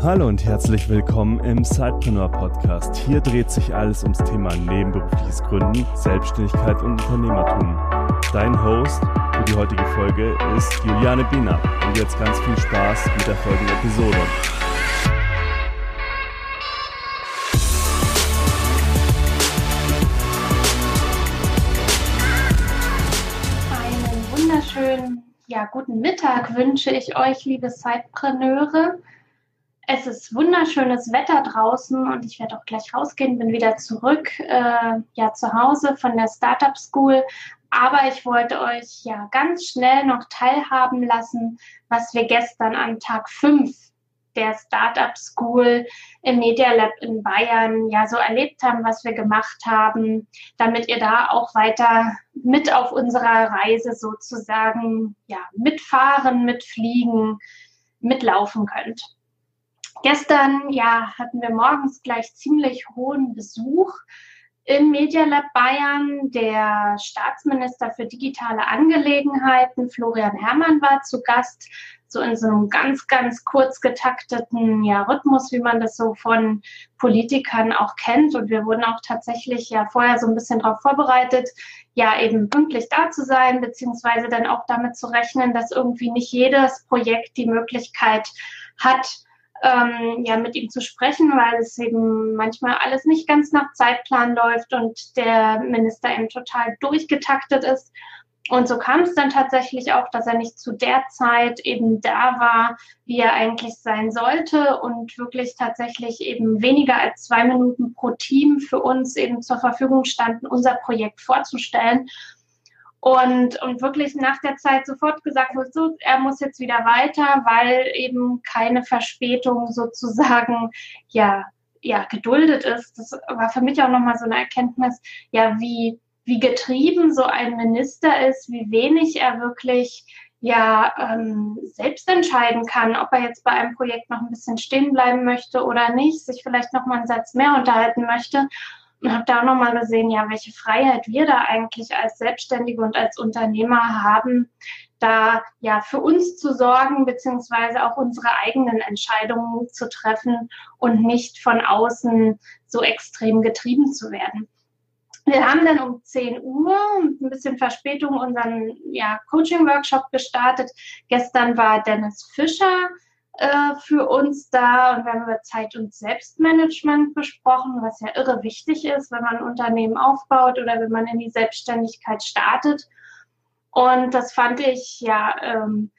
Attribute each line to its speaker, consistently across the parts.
Speaker 1: Hallo und herzlich willkommen im Sidepreneur Podcast. Hier dreht sich alles ums Thema nebenberufliches Gründen, Selbstständigkeit und Unternehmertum. Dein Host für die heutige Folge ist Juliane Biener. Und jetzt ganz viel Spaß mit der folgenden Episode.
Speaker 2: Einen wunderschönen ja, guten Mittag wünsche ich euch, liebe Sidepreneure. Es ist wunderschönes Wetter draußen und ich werde auch gleich rausgehen, bin wieder zurück, äh, ja, zu Hause von der Startup School. Aber ich wollte euch ja ganz schnell noch teilhaben lassen, was wir gestern an Tag 5 der Startup School im Media Lab in Bayern ja so erlebt haben, was wir gemacht haben, damit ihr da auch weiter mit auf unserer Reise sozusagen ja mitfahren, mitfliegen, mitlaufen könnt. Gestern ja, hatten wir morgens gleich ziemlich hohen Besuch im Media Lab Bayern. Der Staatsminister für digitale Angelegenheiten, Florian Herrmann, war zu Gast, so in so einem ganz, ganz kurz getakteten ja, Rhythmus, wie man das so von Politikern auch kennt. Und wir wurden auch tatsächlich ja vorher so ein bisschen darauf vorbereitet, ja eben pünktlich da zu sein, beziehungsweise dann auch damit zu rechnen, dass irgendwie nicht jedes Projekt die Möglichkeit hat, ähm, ja, mit ihm zu sprechen, weil es eben manchmal alles nicht ganz nach Zeitplan läuft und der Minister eben total durchgetaktet ist. Und so kam es dann tatsächlich auch, dass er nicht zu der Zeit eben da war, wie er eigentlich sein sollte und wirklich tatsächlich eben weniger als zwei Minuten pro Team für uns eben zur Verfügung standen, unser Projekt vorzustellen. Und, und wirklich nach der Zeit sofort gesagt wurde, so, er muss jetzt wieder weiter, weil eben keine Verspätung sozusagen, ja, ja, geduldet ist. Das war für mich auch nochmal so eine Erkenntnis, ja, wie, wie getrieben so ein Minister ist, wie wenig er wirklich ja ähm, selbst entscheiden kann, ob er jetzt bei einem Projekt noch ein bisschen stehen bleiben möchte oder nicht, sich vielleicht noch mal einen Satz mehr unterhalten möchte und habe da auch nochmal gesehen, ja, welche Freiheit wir da eigentlich als Selbstständige und als Unternehmer haben, da ja für uns zu sorgen, beziehungsweise auch unsere eigenen Entscheidungen zu treffen und nicht von außen so extrem getrieben zu werden. Wir haben dann um 10 Uhr ein bisschen Verspätung unseren ja, Coaching-Workshop gestartet. Gestern war Dennis Fischer äh, für uns da und wir haben über Zeit- und Selbstmanagement besprochen, was ja irre wichtig ist, wenn man ein Unternehmen aufbaut oder wenn man in die Selbstständigkeit startet. Und das fand ich ja, ähm,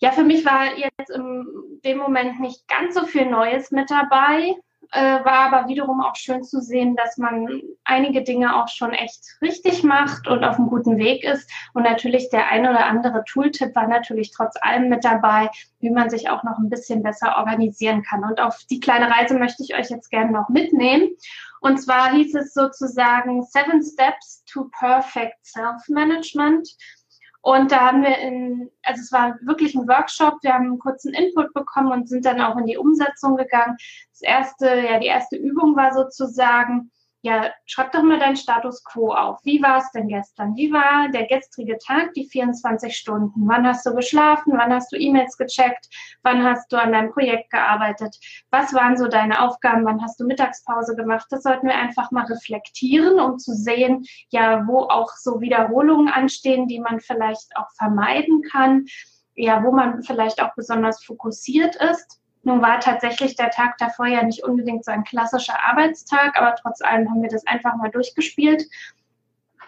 Speaker 2: ja, für mich war jetzt in dem Moment nicht ganz so viel Neues mit dabei äh, war aber wiederum auch schön zu sehen, dass man einige Dinge auch schon echt richtig macht und auf einem guten Weg ist. Und natürlich der ein oder andere Tooltip war natürlich trotz allem mit dabei, wie man sich auch noch ein bisschen besser organisieren kann. Und auf die kleine Reise möchte ich euch jetzt gerne noch mitnehmen. Und zwar hieß es sozusagen Seven Steps to Perfect Self-Management. Und da haben wir in, also es war wirklich ein Workshop, wir haben einen kurzen Input bekommen und sind dann auch in die Umsetzung gegangen. Das erste, ja, die erste Übung war sozusagen, ja, schreib doch mal deinen Status quo auf. Wie war es denn gestern? Wie war der gestrige Tag, die 24 Stunden? Wann hast du geschlafen? Wann hast du E-Mails gecheckt? Wann hast du an deinem Projekt gearbeitet? Was waren so deine Aufgaben? Wann hast du Mittagspause gemacht? Das sollten wir einfach mal reflektieren, um zu sehen, ja, wo auch so Wiederholungen anstehen, die man vielleicht auch vermeiden kann. Ja, wo man vielleicht auch besonders fokussiert ist. Nun war tatsächlich der Tag davor ja nicht unbedingt so ein klassischer Arbeitstag, aber trotz allem haben wir das einfach mal durchgespielt.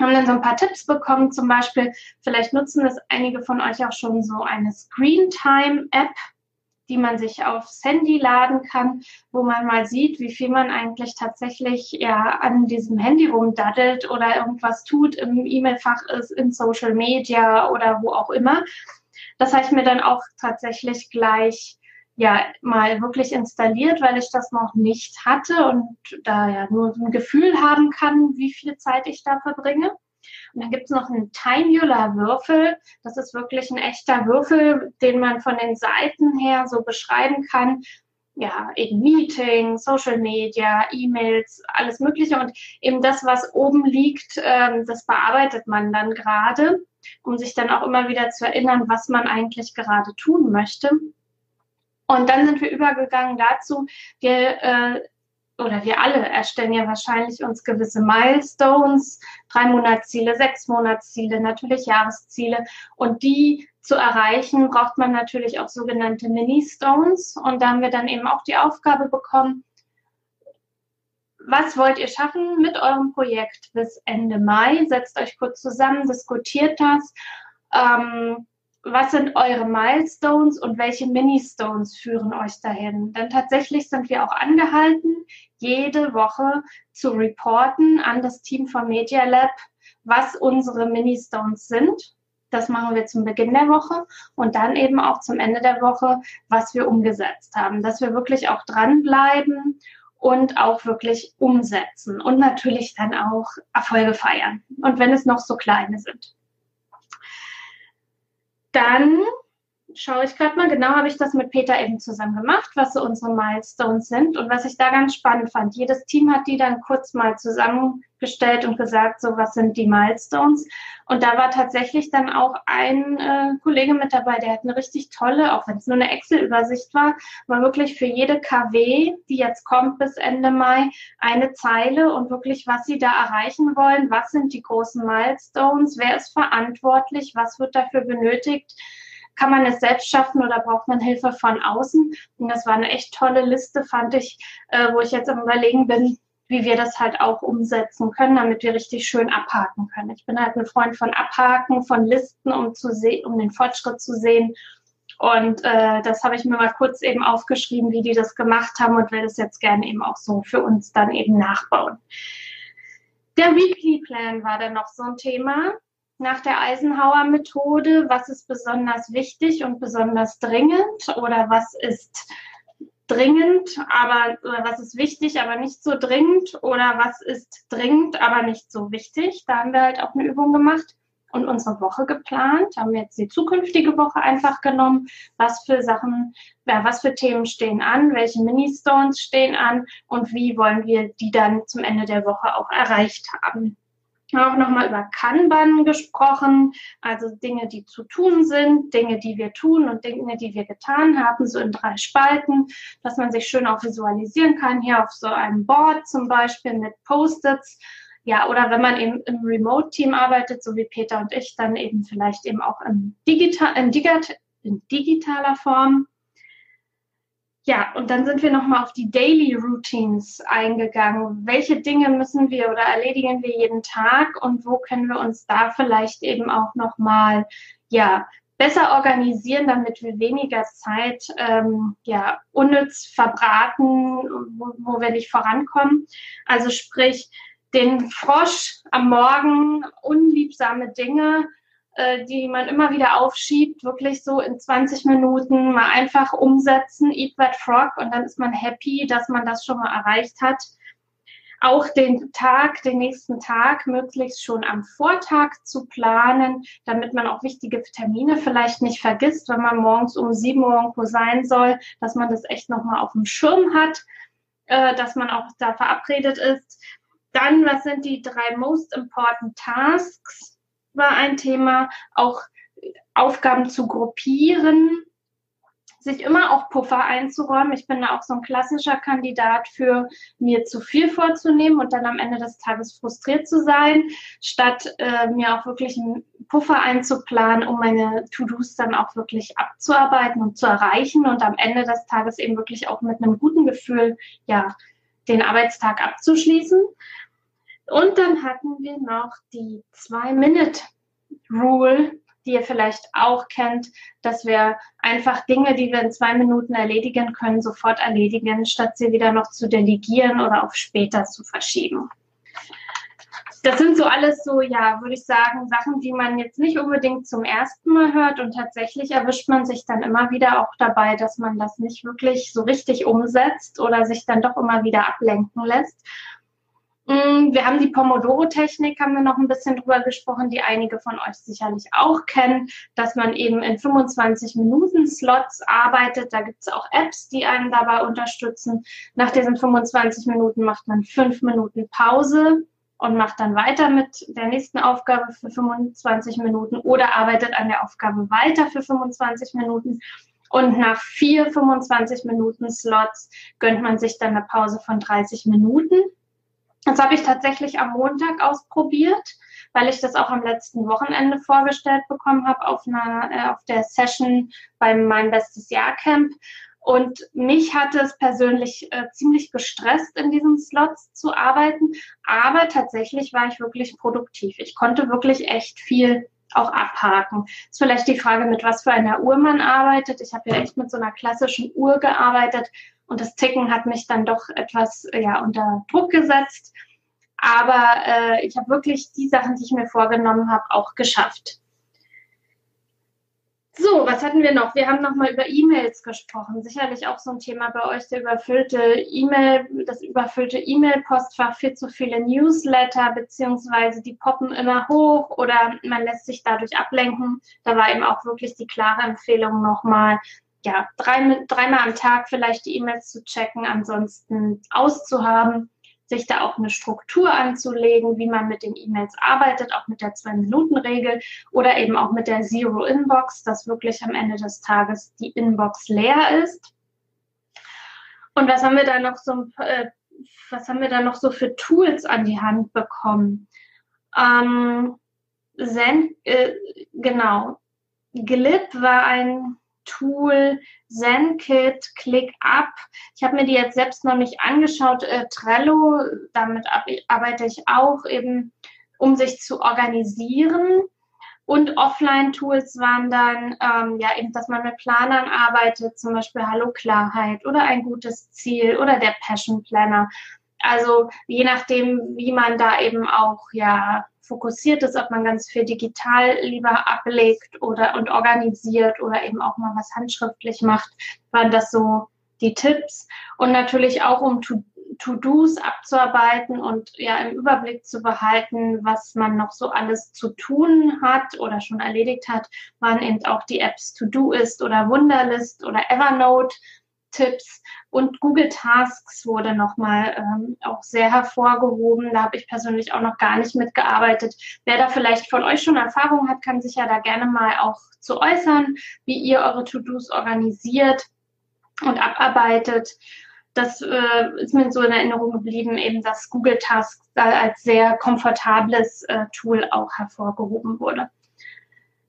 Speaker 2: Haben dann so ein paar Tipps bekommen, zum Beispiel, vielleicht nutzen das einige von euch auch schon so eine Screen Time App, die man sich aufs Handy laden kann, wo man mal sieht, wie viel man eigentlich tatsächlich ja an diesem Handy rumdaddelt oder irgendwas tut, im E-Mail-Fach ist, in Social Media oder wo auch immer. Das habe ich mir dann auch tatsächlich gleich ja mal wirklich installiert, weil ich das noch nicht hatte und da ja nur ein Gefühl haben kann, wie viel Zeit ich da verbringe. Und dann gibt es noch einen Timular-Würfel. Das ist wirklich ein echter Würfel, den man von den Seiten her so beschreiben kann. Ja, eben Meeting, Social Media, E-Mails, alles Mögliche. Und eben das, was oben liegt, ähm, das bearbeitet man dann gerade, um sich dann auch immer wieder zu erinnern, was man eigentlich gerade tun möchte. Und dann sind wir übergegangen dazu, wir äh, oder wir alle erstellen ja wahrscheinlich uns gewisse Milestones, drei Monatsziele, sechs Monatsziele, natürlich Jahresziele. Und die zu erreichen, braucht man natürlich auch sogenannte Mini-Stones. Und da haben wir dann eben auch die Aufgabe bekommen, was wollt ihr schaffen mit eurem Projekt bis Ende Mai? Setzt euch kurz zusammen, diskutiert das. Ähm, was sind eure Milestones und welche Mini-Stones führen euch dahin? Denn tatsächlich sind wir auch angehalten, jede Woche zu reporten an das Team von Media Lab, was unsere Mini-Stones sind. Das machen wir zum Beginn der Woche und dann eben auch zum Ende der Woche, was wir umgesetzt haben, dass wir wirklich auch dranbleiben und auch wirklich umsetzen und natürlich dann auch Erfolge feiern. Und wenn es noch so kleine sind. Dann schaue ich gerade mal, genau habe ich das mit Peter eben zusammen gemacht, was so unsere Milestones sind und was ich da ganz spannend fand. Jedes Team hat die dann kurz mal zusammengestellt und gesagt, so was sind die Milestones. Und da war tatsächlich dann auch ein äh, Kollege mit dabei, der hat eine richtig tolle, auch wenn es nur eine Excel-Übersicht war, war wirklich für jede KW, die jetzt kommt bis Ende Mai, eine Zeile und wirklich, was sie da erreichen wollen, was sind die großen Milestones, wer ist verantwortlich, was wird dafür benötigt kann man es selbst schaffen oder braucht man Hilfe von außen? Und das war eine echt tolle Liste, fand ich, äh, wo ich jetzt am Überlegen bin, wie wir das halt auch umsetzen können, damit wir richtig schön abhaken können. Ich bin halt ein Freund von Abhaken, von Listen, um zu sehen, um den Fortschritt zu sehen. Und äh, das habe ich mir mal kurz eben aufgeschrieben, wie die das gemacht haben und will das jetzt gerne eben auch so für uns dann eben nachbauen. Der Weekly Plan war dann noch so ein Thema nach der Eisenhower-Methode, was ist besonders wichtig und besonders dringend oder was ist dringend, aber oder was ist wichtig, aber nicht so dringend oder was ist dringend, aber nicht so wichtig. Da haben wir halt auch eine Übung gemacht und unsere Woche geplant, haben jetzt die zukünftige Woche einfach genommen, was für Sachen, ja, was für Themen stehen an, welche Mini-Stones stehen an? Und wie wollen wir die dann zum Ende der Woche auch erreicht haben auch nochmal über Kanban gesprochen, also Dinge, die zu tun sind, Dinge, die wir tun und Dinge, die wir getan haben, so in drei Spalten, dass man sich schön auch visualisieren kann, hier auf so einem Board zum Beispiel mit Post-its. Ja, oder wenn man eben im Remote-Team arbeitet, so wie Peter und ich, dann eben vielleicht eben auch im Digital, in, Digital, in digitaler Form. Ja, und dann sind wir nochmal auf die Daily Routines eingegangen. Welche Dinge müssen wir oder erledigen wir jeden Tag und wo können wir uns da vielleicht eben auch nochmal, ja, besser organisieren, damit wir weniger Zeit ähm, ja, unnütz verbraten, wo, wo wir nicht vorankommen. Also sprich, den Frosch am Morgen, unliebsame Dinge äh, die man immer wieder aufschiebt, wirklich so in 20 Minuten mal einfach umsetzen, eat that frog und dann ist man happy, dass man das schon mal erreicht hat. Auch den Tag, den nächsten Tag möglichst schon am Vortag zu planen, damit man auch wichtige Termine vielleicht nicht vergisst, wenn man morgens um 7 Uhr irgendwo sein soll, dass man das echt nochmal auf dem Schirm hat, äh, dass man auch da verabredet ist. Dann, was sind die drei most important tasks? War ein Thema, auch Aufgaben zu gruppieren, sich immer auch Puffer einzuräumen. Ich bin da auch so ein klassischer Kandidat für mir zu viel vorzunehmen und dann am Ende des Tages frustriert zu sein, statt äh, mir auch wirklich einen Puffer einzuplanen, um meine To-Dos dann auch wirklich abzuarbeiten und zu erreichen und am Ende des Tages eben wirklich auch mit einem guten Gefühl, ja, den Arbeitstag abzuschließen. Und dann hatten wir noch die Zwei-Minute-Rule, die ihr vielleicht auch kennt, dass wir einfach Dinge, die wir in zwei Minuten erledigen können, sofort erledigen, statt sie wieder noch zu delegieren oder auf später zu verschieben. Das sind so alles so, ja, würde ich sagen, Sachen, die man jetzt nicht unbedingt zum ersten Mal hört und tatsächlich erwischt man sich dann immer wieder auch dabei, dass man das nicht wirklich so richtig umsetzt oder sich dann doch immer wieder ablenken lässt. Mm, wir haben die Pomodoro-Technik, haben wir noch ein bisschen drüber gesprochen, die einige von euch sicherlich auch kennen, dass man eben in 25 Minuten Slots arbeitet. Da gibt es auch Apps, die einen dabei unterstützen. Nach diesen 25 Minuten macht man fünf Minuten Pause und macht dann weiter mit der nächsten Aufgabe für 25 Minuten oder arbeitet an der Aufgabe weiter für 25 Minuten. Und nach vier 25 Minuten Slots gönnt man sich dann eine Pause von 30 Minuten. Das habe ich tatsächlich am Montag ausprobiert, weil ich das auch am letzten Wochenende vorgestellt bekommen habe auf einer äh, auf der Session beim Mein Bestes Jahr Camp. Und mich hatte es persönlich äh, ziemlich gestresst, in diesen Slots zu arbeiten. Aber tatsächlich war ich wirklich produktiv. Ich konnte wirklich echt viel auch abhaken. Ist vielleicht die Frage, mit was für einer Uhr man arbeitet. Ich habe ja echt mit so einer klassischen Uhr gearbeitet und das Ticken hat mich dann doch etwas ja, unter Druck gesetzt. Aber äh, ich habe wirklich die Sachen, die ich mir vorgenommen habe, auch geschafft. So, was hatten wir noch? Wir haben nochmal über E-Mails gesprochen. Sicherlich auch so ein Thema bei euch, der überfüllte E-Mail, das überfüllte E-Mail-Postfach, viel zu viele Newsletter, beziehungsweise die poppen immer hoch oder man lässt sich dadurch ablenken. Da war eben auch wirklich die klare Empfehlung nochmal, ja, drei, dreimal am Tag vielleicht die E-Mails zu checken, ansonsten auszuhaben sich da auch eine Struktur anzulegen, wie man mit den E-Mails arbeitet, auch mit der Zwei-Minuten-Regel oder eben auch mit der Zero-Inbox, dass wirklich am Ende des Tages die Inbox leer ist. Und was haben wir da noch so, äh, was haben wir da noch so für Tools an die Hand bekommen? Ähm, Zen, äh, genau. Glib war ein Tool, ZenKit, ClickUp. Ich habe mir die jetzt selbst noch nicht angeschaut. Äh, Trello, damit arbeite ich auch eben, um sich zu organisieren. Und Offline-Tools waren dann ähm, ja eben, dass man mit Planern arbeitet, zum Beispiel Hallo Klarheit oder ein gutes Ziel oder der Passion Planner. Also je nachdem, wie man da eben auch ja fokussiert ist, ob man ganz viel digital lieber ablegt oder und organisiert oder eben auch mal was handschriftlich macht, waren das so die Tipps. Und natürlich auch um To-Dos abzuarbeiten und ja im Überblick zu behalten, was man noch so alles zu tun hat oder schon erledigt hat, waren eben auch die Apps To-Do ist oder Wunderlist oder Evernote Tipps und Google Tasks wurde nochmal ähm, auch sehr hervorgehoben. Da habe ich persönlich auch noch gar nicht mitgearbeitet. Wer da vielleicht von euch schon Erfahrung hat, kann sich ja da gerne mal auch zu äußern, wie ihr eure To-Dos organisiert und abarbeitet. Das äh, ist mir so in Erinnerung geblieben, eben dass Google Tasks da als sehr komfortables äh, Tool auch hervorgehoben wurde.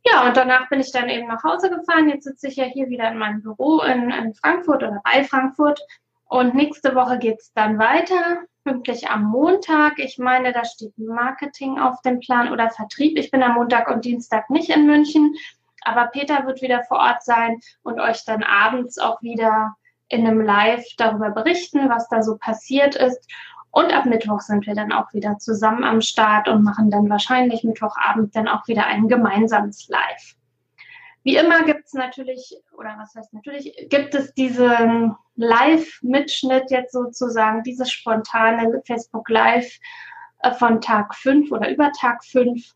Speaker 2: Ja, und danach bin ich dann eben nach Hause gefahren. Jetzt sitze ich ja hier wieder in meinem Büro in, in Frankfurt oder bei Frankfurt. Und nächste Woche geht es dann weiter, pünktlich am Montag. Ich meine, da steht Marketing auf dem Plan oder Vertrieb. Ich bin am Montag und Dienstag nicht in München, aber Peter wird wieder vor Ort sein und euch dann abends auch wieder in einem Live darüber berichten, was da so passiert ist. Und ab Mittwoch sind wir dann auch wieder zusammen am Start und machen dann wahrscheinlich Mittwochabend dann auch wieder ein gemeinsames Live. Wie immer gibt es natürlich, oder was heißt natürlich, gibt es diesen Live-Mitschnitt jetzt sozusagen, dieses spontane Facebook Live äh, von Tag 5 oder über Tag 5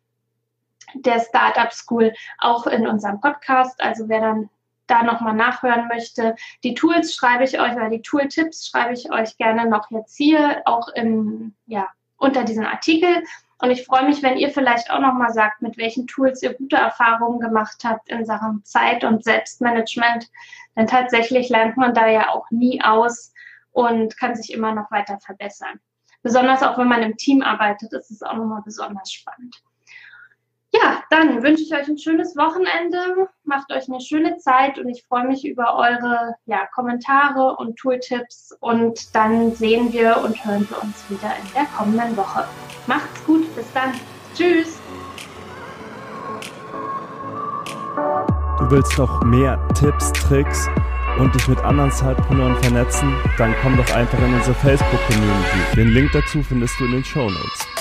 Speaker 2: der Startup School auch in unserem Podcast. Also wer dann da nochmal nachhören möchte, die Tools schreibe ich euch oder die Tooltips schreibe ich euch gerne noch jetzt hier auch in, ja, unter diesem Artikel. Und ich freue mich, wenn ihr vielleicht auch nochmal sagt, mit welchen Tools ihr gute Erfahrungen gemacht habt in Sachen Zeit und Selbstmanagement. Denn tatsächlich lernt man da ja auch nie aus und kann sich immer noch weiter verbessern. Besonders auch wenn man im Team arbeitet, ist es auch nochmal besonders spannend. Ja, dann wünsche ich euch ein schönes Wochenende, macht euch eine schöne Zeit und ich freue mich über eure ja, Kommentare und Tooltips und dann sehen wir und hören wir uns wieder in der kommenden Woche. Macht's gut, bis dann. Tschüss.
Speaker 1: Du willst noch mehr Tipps, Tricks und dich mit anderen Zeitpreneuren vernetzen? Dann komm doch einfach in unsere Facebook-Community. Den Link dazu findest du in den Show Notes.